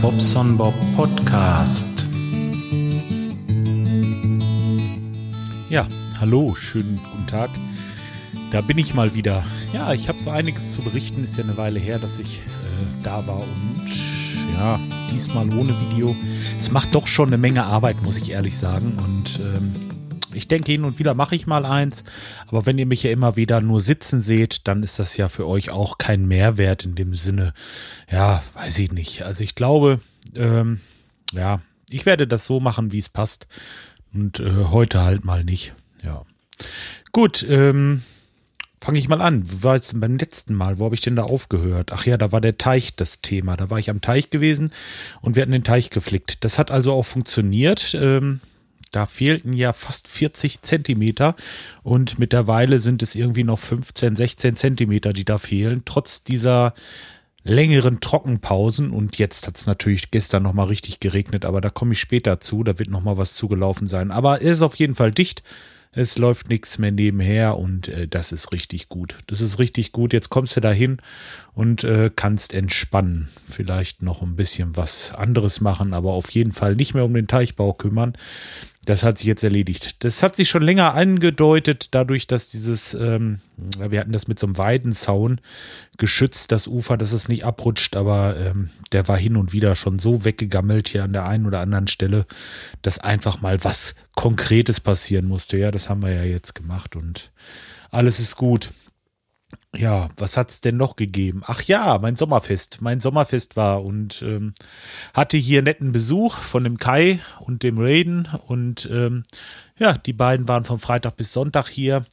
Bobson Bob Podcast. Ja, hallo, schönen guten Tag. Da bin ich mal wieder. Ja, ich habe so einiges zu berichten. Ist ja eine Weile her, dass ich äh, da war und ja, diesmal ohne Video. Es macht doch schon eine Menge Arbeit, muss ich ehrlich sagen. Und ähm, ich denke, hin und wieder mache ich mal eins, aber wenn ihr mich ja immer wieder nur sitzen seht, dann ist das ja für euch auch kein Mehrwert in dem Sinne. Ja, weiß ich nicht. Also ich glaube, ähm, ja, ich werde das so machen, wie es passt. Und äh, heute halt mal nicht. Ja. Gut, ähm, fange ich mal an. Wie war denn beim letzten Mal? Wo habe ich denn da aufgehört? Ach ja, da war der Teich das Thema. Da war ich am Teich gewesen und wir hatten den Teich geflickt. Das hat also auch funktioniert. Ähm, da fehlten ja fast 40 Zentimeter und mittlerweile sind es irgendwie noch 15, 16 Zentimeter, die da fehlen, trotz dieser längeren Trockenpausen. Und jetzt hat es natürlich gestern nochmal richtig geregnet, aber da komme ich später zu. Da wird nochmal was zugelaufen sein. Aber es ist auf jeden Fall dicht. Es läuft nichts mehr nebenher und äh, das ist richtig gut. Das ist richtig gut. Jetzt kommst du da hin und äh, kannst entspannen. Vielleicht noch ein bisschen was anderes machen, aber auf jeden Fall nicht mehr um den Teichbau kümmern. Das hat sich jetzt erledigt. Das hat sich schon länger angedeutet, dadurch, dass dieses, ähm, wir hatten das mit so einem Weidenzaun geschützt, das Ufer, dass es nicht abrutscht, aber ähm, der war hin und wieder schon so weggegammelt hier an der einen oder anderen Stelle, dass einfach mal was Konkretes passieren musste. Ja, das haben wir ja jetzt gemacht und alles ist gut. Ja, was hat's denn noch gegeben? Ach ja, mein Sommerfest. Mein Sommerfest war und ähm, hatte hier netten Besuch von dem Kai und dem Raiden und ähm, ja, die beiden waren von Freitag bis Sonntag hier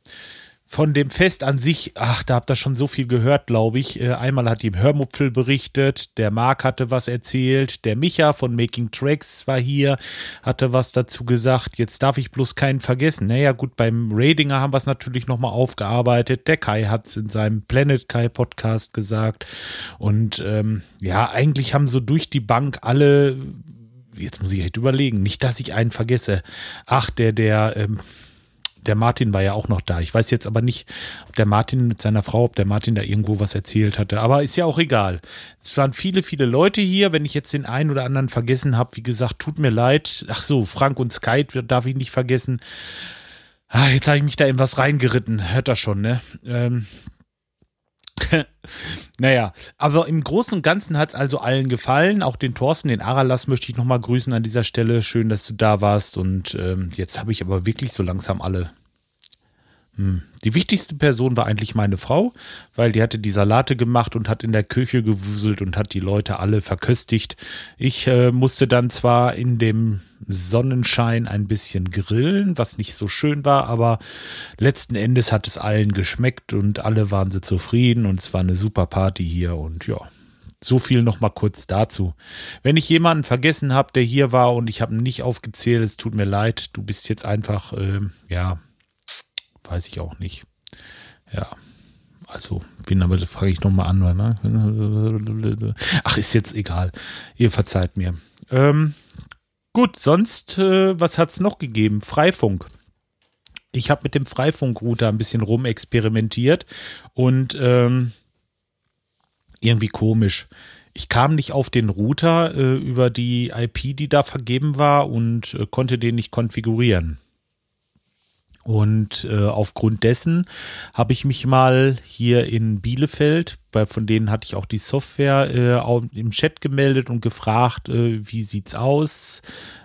von dem Fest an sich, ach, da habt ihr schon so viel gehört, glaube ich. Äh, einmal hat die Hörmupfel berichtet, der Marc hatte was erzählt, der Micha von Making Tracks war hier, hatte was dazu gesagt. Jetzt darf ich bloß keinen vergessen. Naja, gut, beim Radinger haben wir es natürlich nochmal aufgearbeitet. Der Kai hat es in seinem Planet Kai Podcast gesagt. Und ähm, ja, eigentlich haben so durch die Bank alle, jetzt muss ich echt überlegen, nicht, dass ich einen vergesse. Ach, der, der, ähm, der Martin war ja auch noch da. Ich weiß jetzt aber nicht, ob der Martin mit seiner Frau, ob der Martin da irgendwo was erzählt hatte. Aber ist ja auch egal. Es waren viele, viele Leute hier. Wenn ich jetzt den einen oder anderen vergessen habe, wie gesagt, tut mir leid. Ach so, Frank und Skype darf ich nicht vergessen. Ah, jetzt habe ich mich da in was reingeritten. Hört das schon, ne? Ähm, naja, aber im Großen und Ganzen hat es also allen gefallen. Auch den Thorsten, den Aralas möchte ich nochmal grüßen an dieser Stelle. Schön, dass du da warst. Und ähm, jetzt habe ich aber wirklich so langsam alle hm. Die wichtigste Person war eigentlich meine Frau, weil die hatte die Salate gemacht und hat in der Küche gewuselt und hat die Leute alle verköstigt. Ich äh, musste dann zwar in dem Sonnenschein ein bisschen grillen, was nicht so schön war, aber letzten Endes hat es allen geschmeckt und alle waren sie zufrieden und es war eine super Party hier und ja, so viel noch mal kurz dazu. Wenn ich jemanden vergessen habe, der hier war und ich habe ihn nicht aufgezählt, es tut mir leid. Du bist jetzt einfach, äh, ja, weiß ich auch nicht. Ja. Also, wen aber frage ich nochmal an. Ne? Ach, ist jetzt egal. Ihr verzeiht mir. Ähm, gut, sonst, äh, was hat es noch gegeben? Freifunk. Ich habe mit dem Freifunkrouter ein bisschen rumexperimentiert und ähm, irgendwie komisch. Ich kam nicht auf den Router äh, über die IP, die da vergeben war und äh, konnte den nicht konfigurieren. Und äh, aufgrund dessen habe ich mich mal hier in Bielefeld, bei, von denen hatte ich auch die Software, äh, im Chat gemeldet und gefragt, äh, wie sieht's aus?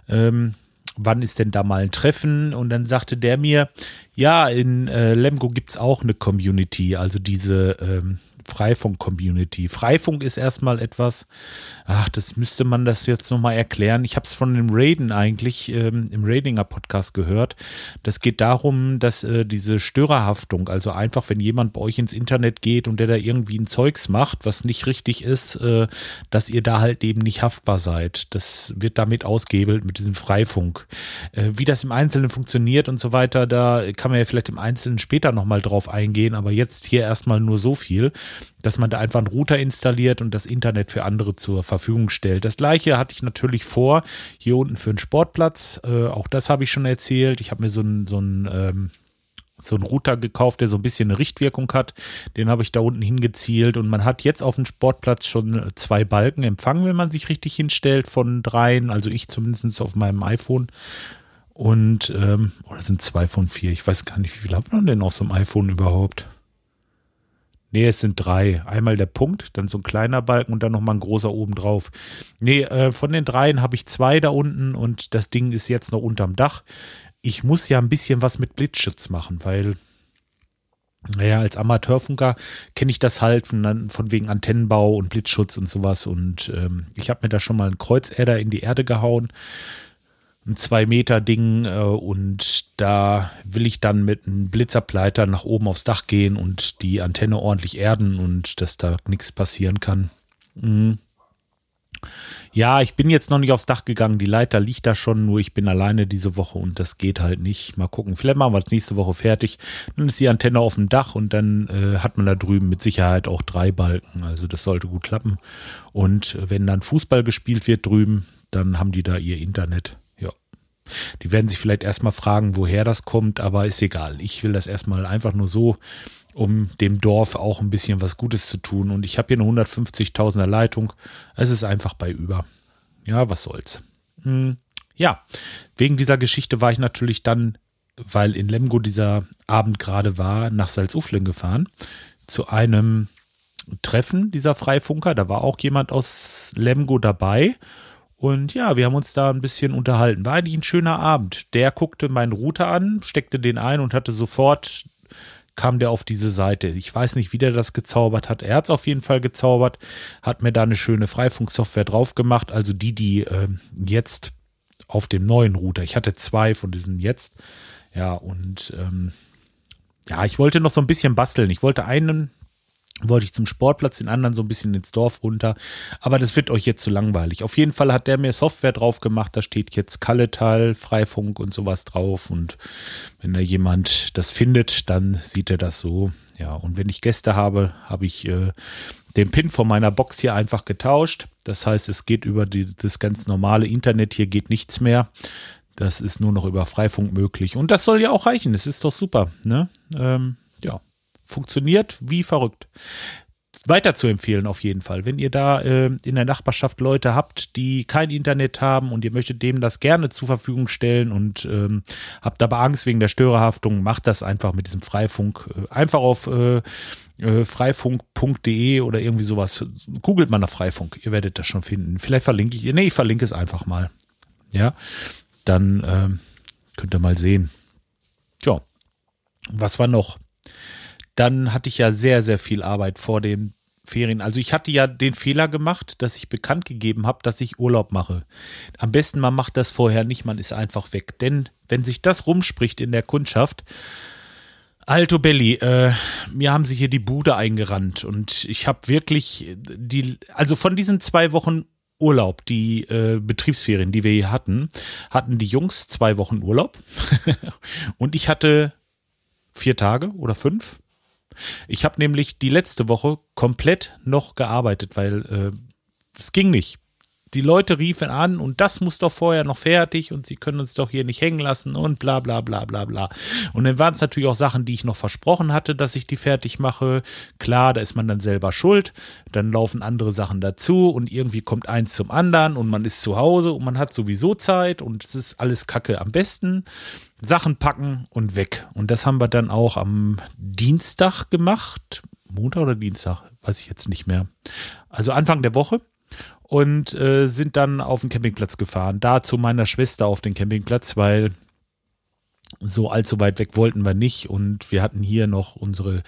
Ähm, wann ist denn da mal ein Treffen? Und dann sagte der mir, ja, in äh, Lemgo gibt's auch eine Community, also diese ähm, Freifunk-Community. Freifunk ist erstmal etwas, ach, das müsste man das jetzt nochmal erklären. Ich habe es von dem Raiden eigentlich ähm, im Raidinger Podcast gehört. Das geht darum, dass äh, diese Störerhaftung, also einfach, wenn jemand bei euch ins Internet geht und der da irgendwie ein Zeugs macht, was nicht richtig ist, äh, dass ihr da halt eben nicht haftbar seid. Das wird damit ausgehebelt mit diesem Freifunk. Äh, wie das im Einzelnen funktioniert und so weiter, da kann man ja vielleicht im Einzelnen später nochmal drauf eingehen, aber jetzt hier erstmal nur so viel dass man da einfach einen Router installiert und das Internet für andere zur Verfügung stellt. Das gleiche hatte ich natürlich vor, hier unten für einen Sportplatz. Äh, auch das habe ich schon erzählt. Ich habe mir so ein, so ähm, so einen Router gekauft, der so ein bisschen eine Richtwirkung hat. Den habe ich da unten hingezielt und man hat jetzt auf dem Sportplatz schon zwei Balken empfangen, wenn man sich richtig hinstellt von dreien, also ich zumindest auf meinem iPhone. Und, ähm, oder sind zwei von vier? Ich weiß gar nicht, wie viel hat man denn auf so einem iPhone überhaupt? Nee, es sind drei. Einmal der Punkt, dann so ein kleiner Balken und dann nochmal ein großer oben drauf. Nee, äh, von den dreien habe ich zwei da unten und das Ding ist jetzt noch unterm Dach ich muss ja ein bisschen was mit Blitzschutz machen, weil naja, als Amateurfunker kenne ich das halt von, von, wegen Antennenbau und Blitzschutz und sowas. Und ähm, ich habe mir da schon mal einen Kreuzerder in die Erde gehauen. Ein 2 Meter Ding äh, und da will ich dann mit einem Blitzableiter nach oben aufs Dach gehen und die Antenne ordentlich erden und dass da nichts passieren kann. Mhm. Ja, ich bin jetzt noch nicht aufs Dach gegangen. Die Leiter liegt da schon, nur ich bin alleine diese Woche und das geht halt nicht. Mal gucken. Vielleicht machen wir es nächste Woche fertig. Dann ist die Antenne auf dem Dach und dann äh, hat man da drüben mit Sicherheit auch drei Balken. Also das sollte gut klappen. Und wenn dann Fußball gespielt wird drüben, dann haben die da ihr Internet. Die werden sich vielleicht erstmal fragen, woher das kommt, aber ist egal. Ich will das erstmal einfach nur so um dem Dorf auch ein bisschen was Gutes zu tun. Und ich habe hier eine 150.000er Leitung. Es ist einfach bei über. Ja, was soll's. Hm. Ja, wegen dieser Geschichte war ich natürlich dann, weil in Lemgo dieser Abend gerade war, nach Salzuflen gefahren zu einem Treffen dieser Freifunker. Da war auch jemand aus Lemgo dabei. Und ja, wir haben uns da ein bisschen unterhalten. War eigentlich ein schöner Abend. Der guckte meinen Router an, steckte den ein und hatte sofort kam der auf diese Seite. Ich weiß nicht, wie der das gezaubert hat. Er hat es auf jeden Fall gezaubert, hat mir da eine schöne Freifunksoftware drauf gemacht. Also die, die äh, jetzt auf dem neuen Router. Ich hatte zwei von diesen jetzt. Ja, und ähm, ja, ich wollte noch so ein bisschen basteln. Ich wollte einen wollte ich zum Sportplatz, den anderen so ein bisschen ins Dorf runter. Aber das wird euch jetzt zu langweilig. Auf jeden Fall hat der mir Software drauf gemacht. Da steht jetzt Kalletal, Freifunk und sowas drauf. Und wenn da jemand das findet, dann sieht er das so. Ja, und wenn ich Gäste habe, habe ich äh, den Pin von meiner Box hier einfach getauscht. Das heißt, es geht über die, das ganz normale Internet. Hier geht nichts mehr. Das ist nur noch über Freifunk möglich. Und das soll ja auch reichen. Das ist doch super. Ne? Ähm, funktioniert wie verrückt. Weiter zu empfehlen auf jeden Fall. Wenn ihr da äh, in der Nachbarschaft Leute habt, die kein Internet haben und ihr möchtet dem das gerne zur Verfügung stellen und ähm, habt aber Angst wegen der Störerhaftung, macht das einfach mit diesem Freifunk. Äh, einfach auf äh, äh, freifunk.de oder irgendwie sowas. Googelt mal nach Freifunk, ihr werdet das schon finden. Vielleicht verlinke ich, nee, ich verlinke es einfach mal. Ja, dann ähm, könnt ihr mal sehen. Tja, was war noch? Dann hatte ich ja sehr, sehr viel Arbeit vor den Ferien. Also ich hatte ja den Fehler gemacht, dass ich bekannt gegeben habe, dass ich Urlaub mache. Am besten man macht das vorher nicht, man ist einfach weg. Denn wenn sich das rumspricht in der Kundschaft, Alto Belli, äh, mir haben sie hier die Bude eingerannt und ich habe wirklich die, also von diesen zwei Wochen Urlaub, die äh, Betriebsferien, die wir hier hatten, hatten die Jungs zwei Wochen Urlaub und ich hatte vier Tage oder fünf ich habe nämlich die letzte Woche komplett noch gearbeitet, weil äh, es ging nicht. Die Leute riefen an und das muss doch vorher noch fertig und sie können uns doch hier nicht hängen lassen und bla bla bla bla bla. Und dann waren es natürlich auch Sachen, die ich noch versprochen hatte, dass ich die fertig mache. Klar, da ist man dann selber schuld. Dann laufen andere Sachen dazu und irgendwie kommt eins zum anderen und man ist zu Hause und man hat sowieso Zeit und es ist alles Kacke. Am besten Sachen packen und weg. Und das haben wir dann auch am Dienstag gemacht. Montag oder Dienstag? Weiß ich jetzt nicht mehr. Also Anfang der Woche. Und äh, sind dann auf den Campingplatz gefahren. Da zu meiner Schwester auf den Campingplatz, weil so allzu weit weg wollten wir nicht und wir hatten hier noch unsere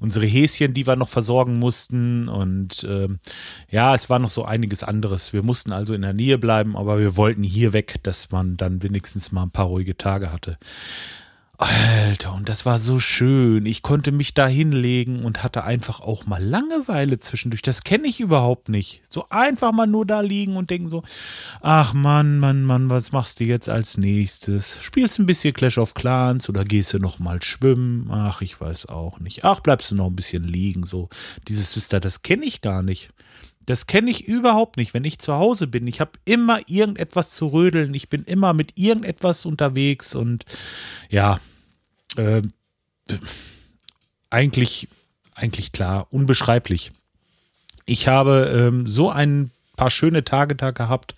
unsere Häschen, die wir noch versorgen mussten und ähm, ja, es war noch so einiges anderes. Wir mussten also in der Nähe bleiben, aber wir wollten hier weg, dass man dann wenigstens mal ein paar ruhige Tage hatte. Alter, und das war so schön. Ich konnte mich da hinlegen und hatte einfach auch mal Langeweile zwischendurch. Das kenne ich überhaupt nicht. So einfach mal nur da liegen und denken so, ach Mann, Mann, Mann, was machst du jetzt als nächstes? Spielst ein bisschen Clash of Clans oder gehst du noch mal schwimmen? Ach, ich weiß auch nicht. Ach, bleibst du noch ein bisschen liegen? So, dieses Wister, das kenne ich gar nicht. Das kenne ich überhaupt nicht, wenn ich zu Hause bin. Ich habe immer irgendetwas zu rödeln. Ich bin immer mit irgendetwas unterwegs und ja, äh, eigentlich, eigentlich klar, unbeschreiblich. Ich habe ähm, so ein paar schöne Tage da gehabt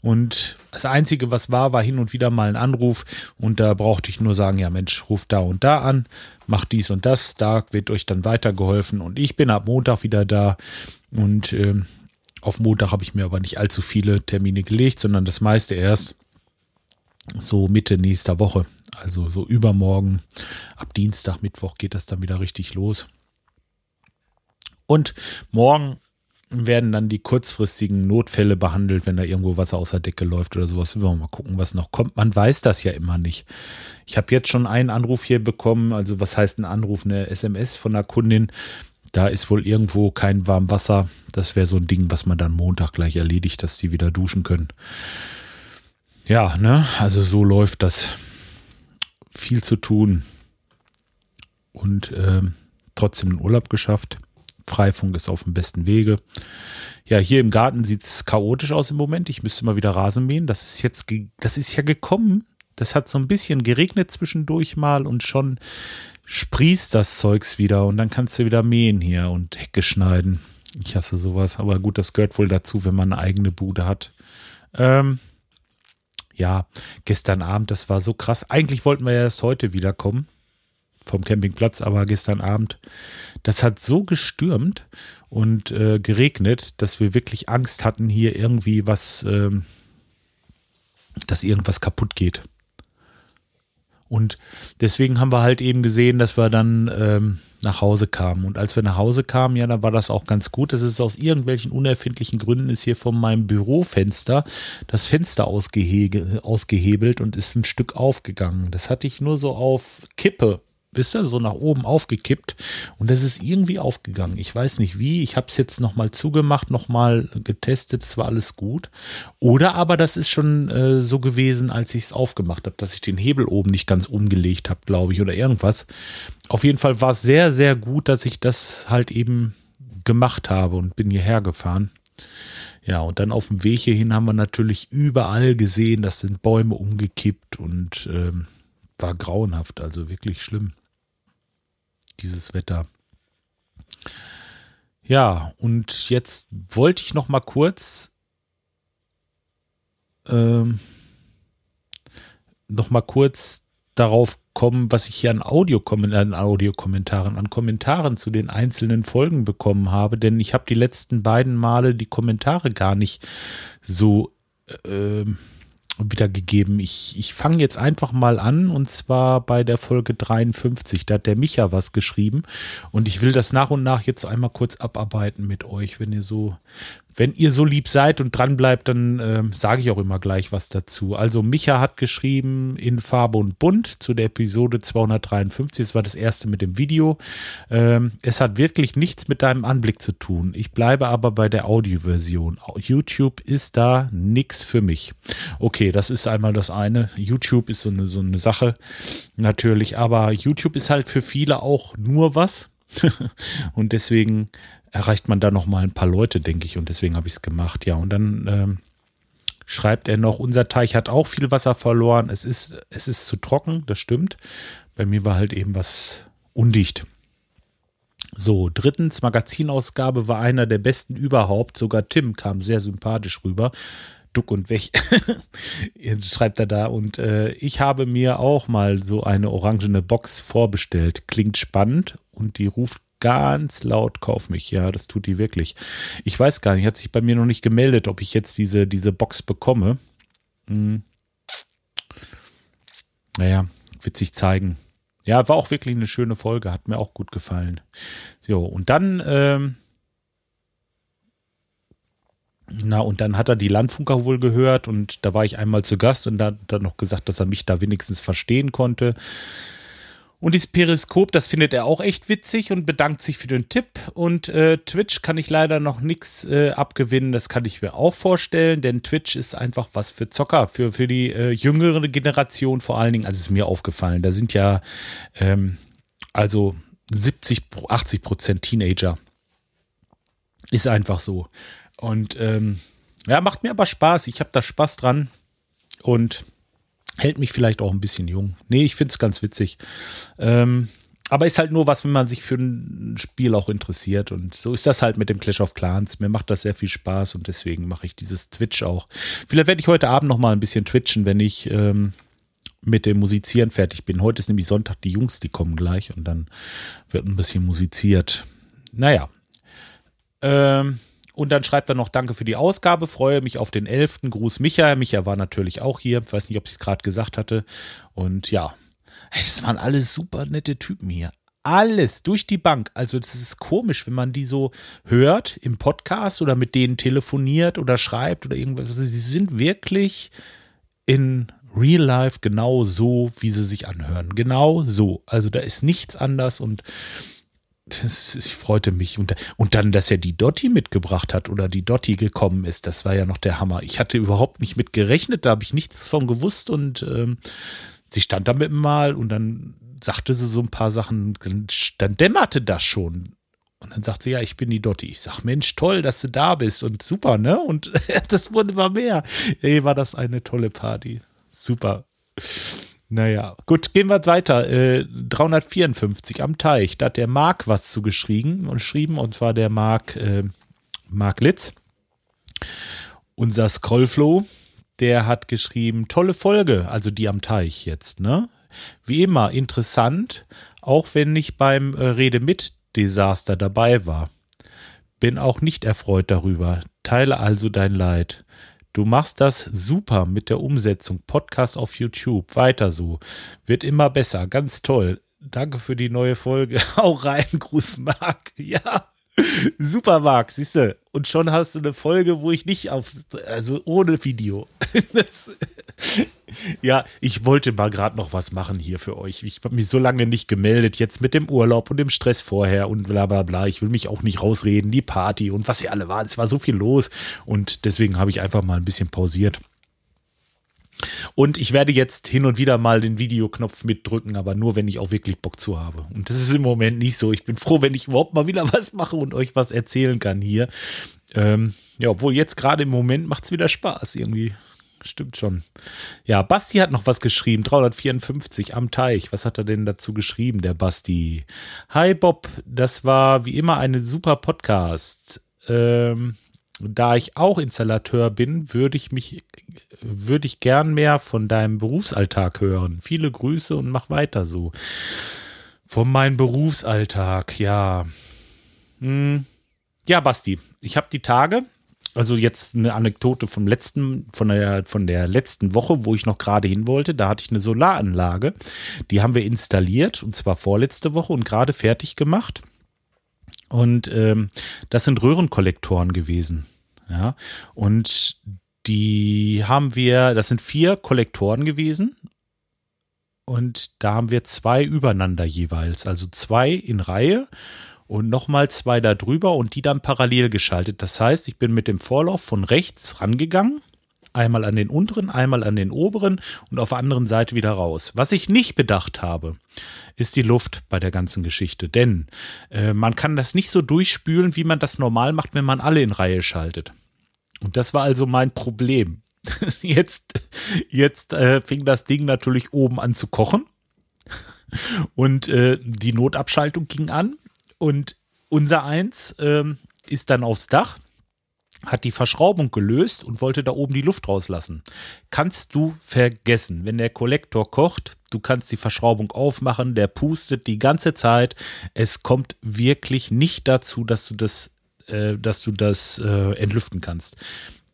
und das Einzige, was war, war hin und wieder mal ein Anruf und da brauchte ich nur sagen, ja Mensch, ruft da und da an, macht dies und das, da wird euch dann weitergeholfen und ich bin ab Montag wieder da und äh, auf Montag habe ich mir aber nicht allzu viele Termine gelegt, sondern das meiste erst so Mitte nächster Woche. Also so übermorgen, ab Dienstag, Mittwoch geht das dann wieder richtig los. Und morgen werden dann die kurzfristigen Notfälle behandelt, wenn da irgendwo Wasser aus der Decke läuft oder sowas. Wir mal gucken, was noch kommt. Man weiß das ja immer nicht. Ich habe jetzt schon einen Anruf hier bekommen. Also was heißt ein Anruf? Eine SMS von einer Kundin. Da ist wohl irgendwo kein warm Wasser. Das wäre so ein Ding, was man dann Montag gleich erledigt, dass die wieder duschen können. Ja, ne? Also so läuft das. Viel zu tun. Und äh, trotzdem einen Urlaub geschafft. Freifunk ist auf dem besten Wege. Ja, hier im Garten sieht es chaotisch aus im Moment. Ich müsste mal wieder Rasen mähen. Das ist jetzt, das ist ja gekommen. Das hat so ein bisschen geregnet zwischendurch mal und schon sprießt das Zeugs wieder und dann kannst du wieder mähen hier und Hecke schneiden. Ich hasse sowas, aber gut, das gehört wohl dazu, wenn man eine eigene Bude hat. Ähm, ja, gestern Abend, das war so krass. Eigentlich wollten wir ja erst heute wiederkommen vom Campingplatz, aber gestern Abend, das hat so gestürmt und äh, geregnet, dass wir wirklich Angst hatten, hier irgendwie was, ähm, dass irgendwas kaputt geht. Und deswegen haben wir halt eben gesehen, dass wir dann ähm, nach Hause kamen. Und als wir nach Hause kamen, ja, dann war das auch ganz gut. Das ist aus irgendwelchen unerfindlichen Gründen ist hier von meinem Bürofenster das Fenster ausgehebelt und ist ein Stück aufgegangen. Das hatte ich nur so auf Kippe wisst ihr, so nach oben aufgekippt und das ist irgendwie aufgegangen. Ich weiß nicht wie, ich habe es jetzt nochmal zugemacht, nochmal getestet, es war alles gut. Oder aber das ist schon äh, so gewesen, als ich es aufgemacht habe, dass ich den Hebel oben nicht ganz umgelegt habe, glaube ich, oder irgendwas. Auf jeden Fall war es sehr, sehr gut, dass ich das halt eben gemacht habe und bin hierher gefahren. Ja, und dann auf dem Weg hierhin haben wir natürlich überall gesehen, das sind Bäume umgekippt und ähm, war grauenhaft, also wirklich schlimm dieses Wetter. Ja, und jetzt wollte ich noch mal kurz ähm, noch mal kurz darauf kommen, was ich hier an, Audiokommentaren, an Audiokommentaren, an Kommentaren zu den einzelnen Folgen bekommen habe, denn ich habe die letzten beiden Male die Kommentare gar nicht so äh, wiedergegeben. Ich, ich fange jetzt einfach mal an und zwar bei der Folge 53. Da hat der Micha was geschrieben und ich will das nach und nach jetzt einmal kurz abarbeiten mit euch, wenn ihr so wenn ihr so lieb seid und dran bleibt, dann äh, sage ich auch immer gleich was dazu. Also Micha hat geschrieben in Farbe und Bunt zu der Episode 253. Das war das erste mit dem Video. Ähm, es hat wirklich nichts mit deinem Anblick zu tun. Ich bleibe aber bei der Audioversion. YouTube ist da nichts für mich. Okay, das ist einmal das eine. YouTube ist so eine, so eine Sache natürlich, aber YouTube ist halt für viele auch nur was. und deswegen erreicht man da noch mal ein paar Leute, denke ich. Und deswegen habe ich es gemacht. Ja, und dann ähm, schreibt er noch, unser Teich hat auch viel Wasser verloren. Es ist, es ist zu trocken, das stimmt. Bei mir war halt eben was undicht. So, drittens, Magazinausgabe war einer der besten überhaupt. Sogar Tim kam sehr sympathisch rüber. Duck und weg. Schreibt er da. Und äh, ich habe mir auch mal so eine orangene Box vorbestellt. Klingt spannend und die ruft ganz laut, kauf mich. Ja, das tut die wirklich. Ich weiß gar nicht, hat sich bei mir noch nicht gemeldet, ob ich jetzt diese, diese Box bekomme. Hm. Naja, wird sich zeigen. Ja, war auch wirklich eine schöne Folge, hat mir auch gut gefallen. So, und dann, ähm, na, und dann hat er die Landfunker wohl gehört und da war ich einmal zu Gast und da hat er noch gesagt, dass er mich da wenigstens verstehen konnte. Und dieses Periskop, das findet er auch echt witzig und bedankt sich für den Tipp. Und äh, Twitch kann ich leider noch nichts äh, abgewinnen. Das kann ich mir auch vorstellen, denn Twitch ist einfach was für Zocker, für, für die äh, jüngere Generation vor allen Dingen. Also ist mir aufgefallen. Da sind ja ähm, also 70, 80 Prozent Teenager. Ist einfach so. Und ähm, ja, macht mir aber Spaß. Ich habe da Spaß dran. Und hält mich vielleicht auch ein bisschen jung. Nee, ich finde es ganz witzig. Ähm, aber ist halt nur was, wenn man sich für ein Spiel auch interessiert. Und so ist das halt mit dem Clash of Clans. Mir macht das sehr viel Spaß und deswegen mache ich dieses Twitch auch. Vielleicht werde ich heute Abend noch mal ein bisschen twitchen, wenn ich ähm, mit dem Musizieren fertig bin. Heute ist nämlich Sonntag, die Jungs, die kommen gleich und dann wird ein bisschen musiziert. Naja. Ähm, und dann schreibt er noch Danke für die Ausgabe, freue mich auf den 11. Gruß Micha. Micha war natürlich auch hier. Ich weiß nicht, ob ich es gerade gesagt hatte. Und ja, das waren alles super nette Typen hier. Alles durch die Bank. Also, das ist komisch, wenn man die so hört im Podcast oder mit denen telefoniert oder schreibt oder irgendwas. Also, sie sind wirklich in Real Life genau so, wie sie sich anhören. Genau so. Also, da ist nichts anders und das, ich freute mich. Und, und dann, dass er die Dotti mitgebracht hat oder die Dotti gekommen ist, das war ja noch der Hammer. Ich hatte überhaupt nicht mit gerechnet, da habe ich nichts von gewusst und ähm, sie stand da mit mal und dann sagte sie so ein paar Sachen, dann dämmerte das schon. Und dann sagt sie, ja, ich bin die Dotti. Ich sag, Mensch, toll, dass du da bist und super, ne? Und das wurde immer mehr. Ey, war das eine tolle Party. Super. Naja, gut, gehen wir weiter. Äh, 354 am Teich. Da hat der Marc was zugeschrieben und schrieben, und zwar der Marc, äh, Marc Litz. Unser Scrollflow der hat geschrieben, tolle Folge, also die am Teich jetzt, ne? Wie immer, interessant, auch wenn ich beim äh, Rede mit Desaster dabei war. Bin auch nicht erfreut darüber. Teile also dein Leid. Du machst das super mit der Umsetzung. Podcast auf YouTube. Weiter so. Wird immer besser. Ganz toll. Danke für die neue Folge. Auch rein, Gruß, Marc. Ja. Super, Marc, siehst du. Und schon hast du eine Folge, wo ich nicht auf, also ohne Video. Das, ja, ich wollte mal gerade noch was machen hier für euch. Ich habe mich so lange nicht gemeldet, jetzt mit dem Urlaub und dem Stress vorher und bla bla bla. Ich will mich auch nicht rausreden, die Party und was hier alle war. Es war so viel los und deswegen habe ich einfach mal ein bisschen pausiert. Und ich werde jetzt hin und wieder mal den Videoknopf mitdrücken, aber nur, wenn ich auch wirklich Bock zu habe. Und das ist im Moment nicht so. Ich bin froh, wenn ich überhaupt mal wieder was mache und euch was erzählen kann hier. Ähm, ja, obwohl jetzt gerade im Moment macht es wieder Spaß irgendwie. Stimmt schon. Ja, Basti hat noch was geschrieben. 354 am Teich. Was hat er denn dazu geschrieben, der Basti? Hi Bob, das war wie immer eine super Podcast. Ähm, da ich auch Installateur bin, würde ich mich, würde ich gern mehr von deinem Berufsalltag hören. Viele Grüße und mach weiter so. Von meinem Berufsalltag, ja. Hm. Ja, Basti, ich habe die Tage, also jetzt eine Anekdote vom letzten, von der, von der letzten Woche, wo ich noch gerade hin wollte. Da hatte ich eine Solaranlage. Die haben wir installiert und zwar vorletzte Woche und gerade fertig gemacht. Und ähm, das sind Röhrenkollektoren gewesen. Ja. Und die haben wir, das sind vier Kollektoren gewesen. Und da haben wir zwei übereinander jeweils. Also zwei in Reihe und nochmal zwei da drüber und die dann parallel geschaltet. Das heißt, ich bin mit dem Vorlauf von rechts rangegangen einmal an den unteren, einmal an den oberen und auf der anderen Seite wieder raus. Was ich nicht bedacht habe, ist die Luft bei der ganzen Geschichte. Denn äh, man kann das nicht so durchspülen, wie man das normal macht, wenn man alle in Reihe schaltet. Und das war also mein Problem. Jetzt, jetzt äh, fing das Ding natürlich oben an zu kochen. Und äh, die Notabschaltung ging an. Und unser Eins äh, ist dann aufs Dach hat die Verschraubung gelöst und wollte da oben die Luft rauslassen. Kannst du vergessen, wenn der Kollektor kocht, du kannst die Verschraubung aufmachen, der pustet die ganze Zeit. Es kommt wirklich nicht dazu, dass du das, äh, dass du das äh, entlüften kannst.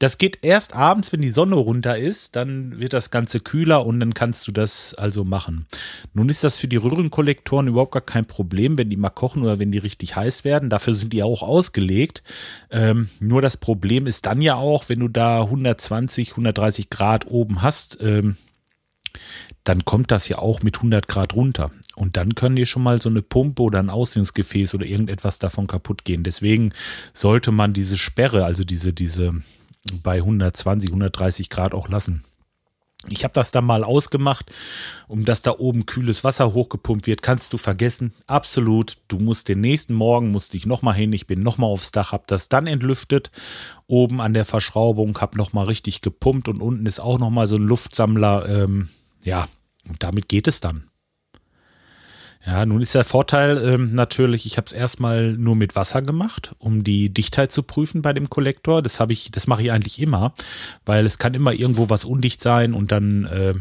Das geht erst abends, wenn die Sonne runter ist, dann wird das Ganze kühler und dann kannst du das also machen. Nun ist das für die Röhrenkollektoren überhaupt gar kein Problem, wenn die mal kochen oder wenn die richtig heiß werden. Dafür sind die auch ausgelegt. Ähm, nur das Problem ist dann ja auch, wenn du da 120, 130 Grad oben hast, ähm, dann kommt das ja auch mit 100 Grad runter. Und dann können dir schon mal so eine Pumpe oder ein Auslegungsgefäß oder irgendetwas davon kaputt gehen. Deswegen sollte man diese Sperre, also diese, diese, bei 120, 130 Grad auch lassen. Ich habe das dann mal ausgemacht, um dass da oben kühles Wasser hochgepumpt wird, kannst du vergessen. Absolut. Du musst den nächsten Morgen, musste ich nochmal hin, ich bin nochmal aufs Dach, habe das dann entlüftet, oben an der Verschraubung, habe nochmal richtig gepumpt und unten ist auch nochmal so ein Luftsammler. Ähm, ja, und damit geht es dann. Ja, nun ist der Vorteil ähm, natürlich, ich habe es erstmal nur mit Wasser gemacht, um die Dichtheit zu prüfen bei dem Kollektor. Das habe ich, das mache ich eigentlich immer, weil es kann immer irgendwo was undicht sein und dann äh,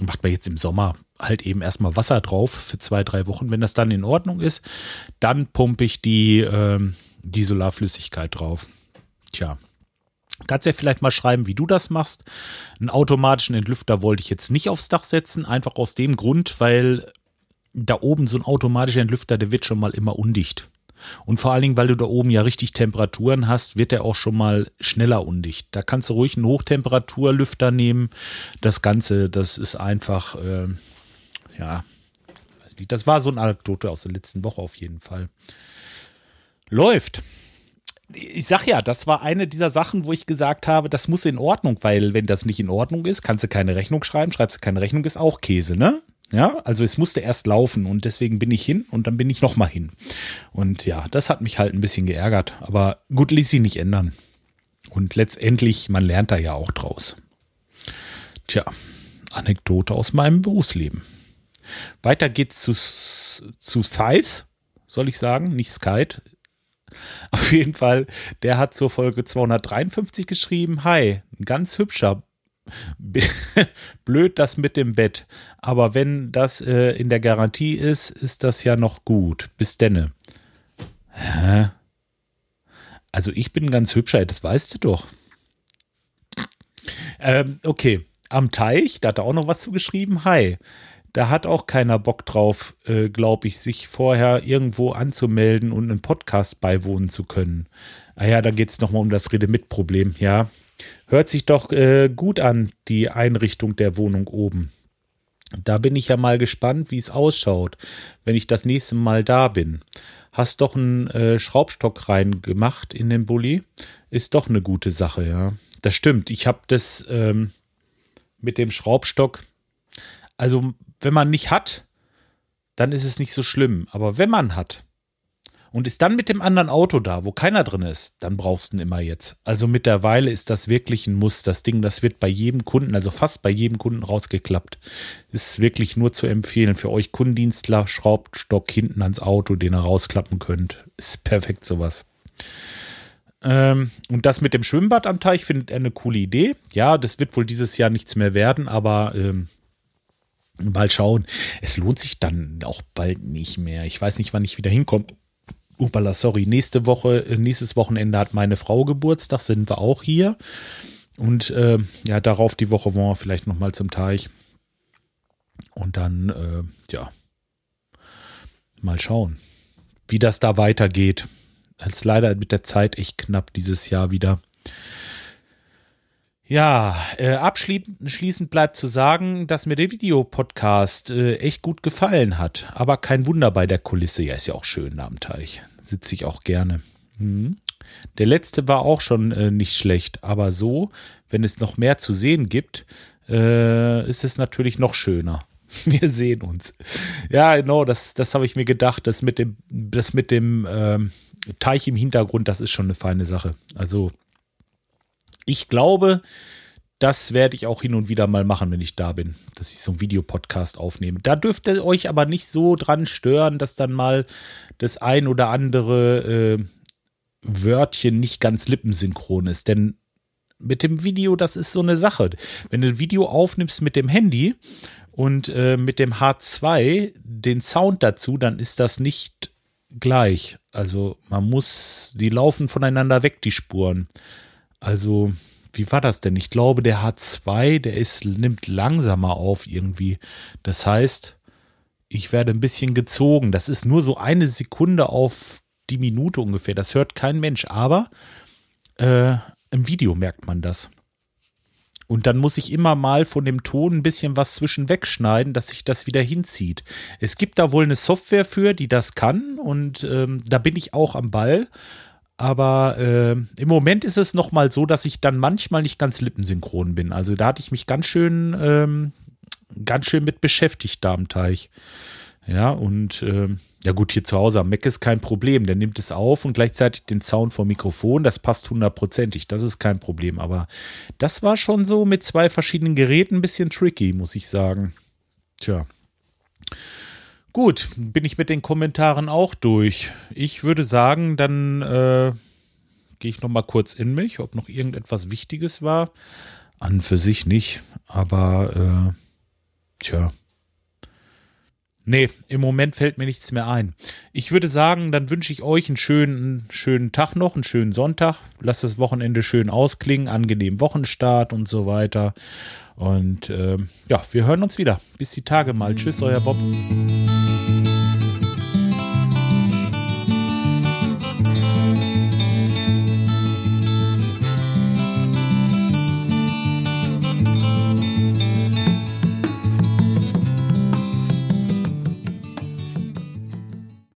macht man jetzt im Sommer halt eben erstmal Wasser drauf für zwei, drei Wochen. Wenn das dann in Ordnung ist, dann pumpe ich die, äh, die Solarflüssigkeit drauf. Tja. Kannst ja vielleicht mal schreiben, wie du das machst. Einen automatischen Entlüfter wollte ich jetzt nicht aufs Dach setzen, einfach aus dem Grund, weil da oben so ein automatischer Entlüfter, der wird schon mal immer undicht. Und vor allen Dingen, weil du da oben ja richtig Temperaturen hast, wird der auch schon mal schneller undicht. Da kannst du ruhig einen Hochtemperaturlüfter nehmen. Das Ganze, das ist einfach, äh, ja, weiß nicht. Das war so eine Anekdote aus der letzten Woche auf jeden Fall. Läuft. Ich sag ja, das war eine dieser Sachen, wo ich gesagt habe, das muss in Ordnung, weil wenn das nicht in Ordnung ist, kannst du keine Rechnung schreiben, schreibst du keine Rechnung, ist auch Käse, ne? Ja, also es musste erst laufen und deswegen bin ich hin und dann bin ich nochmal hin. Und ja, das hat mich halt ein bisschen geärgert, aber gut, ließ sich nicht ändern. Und letztendlich, man lernt da ja auch draus. Tja, Anekdote aus meinem Berufsleben. Weiter geht's zu, zu Scythe, soll ich sagen, nicht Skype. Auf jeden Fall, der hat zur Folge 253 geschrieben, hi, ein ganz hübscher blöd das mit dem Bett. Aber wenn das äh, in der Garantie ist, ist das ja noch gut. Bis denne. Hä? Also ich bin ganz hübscher, das weißt du doch. Ähm, okay, am Teich, da hat er auch noch was zu geschrieben. Hi. Da hat auch keiner Bock drauf, äh, glaube ich, sich vorher irgendwo anzumelden und einen Podcast beiwohnen zu können. Ah ja, da geht es nochmal um das Rede-mit-Problem. Ja, Hört sich doch äh, gut an, die Einrichtung der Wohnung oben. Da bin ich ja mal gespannt, wie es ausschaut, wenn ich das nächste Mal da bin. Hast doch einen äh, Schraubstock reingemacht in den Bulli. Ist doch eine gute Sache, ja. Das stimmt. Ich habe das ähm, mit dem Schraubstock. Also, wenn man nicht hat, dann ist es nicht so schlimm. Aber wenn man hat, und ist dann mit dem anderen Auto da, wo keiner drin ist, dann brauchst du ihn immer jetzt. Also mittlerweile ist das wirklich ein Muss. Das Ding, das wird bei jedem Kunden, also fast bei jedem Kunden rausgeklappt. Ist wirklich nur zu empfehlen für euch Kundendienstler, Schraubstock hinten ans Auto, den ihr rausklappen könnt. Ist perfekt sowas. Ähm, und das mit dem Schwimmbad am Teich findet er eine coole Idee. Ja, das wird wohl dieses Jahr nichts mehr werden, aber ähm, mal schauen. Es lohnt sich dann auch bald nicht mehr. Ich weiß nicht, wann ich wieder hinkomme. Upala, sorry, nächste Woche, äh, nächstes Wochenende hat meine Frau Geburtstag, sind wir auch hier. Und äh, ja, darauf die Woche wollen wir vielleicht nochmal zum Teich. Und dann, äh, ja, mal schauen, wie das da weitergeht. Es ist leider mit der Zeit echt knapp dieses Jahr wieder. Ja, äh, abschließend bleibt zu sagen, dass mir der Videopodcast äh, echt gut gefallen hat. Aber kein Wunder bei der Kulisse. Ja, ist ja auch schön da am Teich. Sitze ich auch gerne. Mhm. Der letzte war auch schon äh, nicht schlecht. Aber so, wenn es noch mehr zu sehen gibt, äh, ist es natürlich noch schöner. Wir sehen uns. Ja, genau, das, das habe ich mir gedacht. Das mit dem, das mit dem ähm, Teich im Hintergrund, das ist schon eine feine Sache. Also ich glaube, das werde ich auch hin und wieder mal machen, wenn ich da bin, dass ich so einen Videopodcast aufnehme. Da dürft ihr euch aber nicht so dran stören, dass dann mal das ein oder andere äh, Wörtchen nicht ganz lippensynchron ist. Denn mit dem Video, das ist so eine Sache. Wenn du ein Video aufnimmst mit dem Handy und äh, mit dem H2 den Sound dazu, dann ist das nicht gleich. Also man muss, die laufen voneinander weg, die Spuren. Also, wie war das denn? Ich glaube, der H2, der ist, nimmt langsamer auf irgendwie. Das heißt, ich werde ein bisschen gezogen. Das ist nur so eine Sekunde auf die Minute ungefähr. Das hört kein Mensch, aber äh, im Video merkt man das. Und dann muss ich immer mal von dem Ton ein bisschen was zwischen wegschneiden, dass sich das wieder hinzieht. Es gibt da wohl eine Software für, die das kann und ähm, da bin ich auch am Ball. Aber äh, im Moment ist es noch mal so, dass ich dann manchmal nicht ganz lippensynchron bin. Also da hatte ich mich ganz schön, ähm, ganz schön mit beschäftigt da am Teich. Ja, und äh, ja gut, hier zu Hause am Mac ist kein Problem. Der nimmt es auf und gleichzeitig den Sound vom Mikrofon. Das passt hundertprozentig. Das ist kein Problem. Aber das war schon so mit zwei verschiedenen Geräten ein bisschen tricky, muss ich sagen. Tja. Gut, bin ich mit den Kommentaren auch durch. Ich würde sagen, dann äh, gehe ich noch mal kurz in mich, ob noch irgendetwas Wichtiges war. An für sich nicht, aber äh, tja. Nee, im Moment fällt mir nichts mehr ein. Ich würde sagen, dann wünsche ich euch einen schönen, schönen Tag noch, einen schönen Sonntag. Lasst das Wochenende schön ausklingen, angenehmen Wochenstart und so weiter. Und äh, ja, wir hören uns wieder. Bis die Tage mal. Tschüss, euer Bob.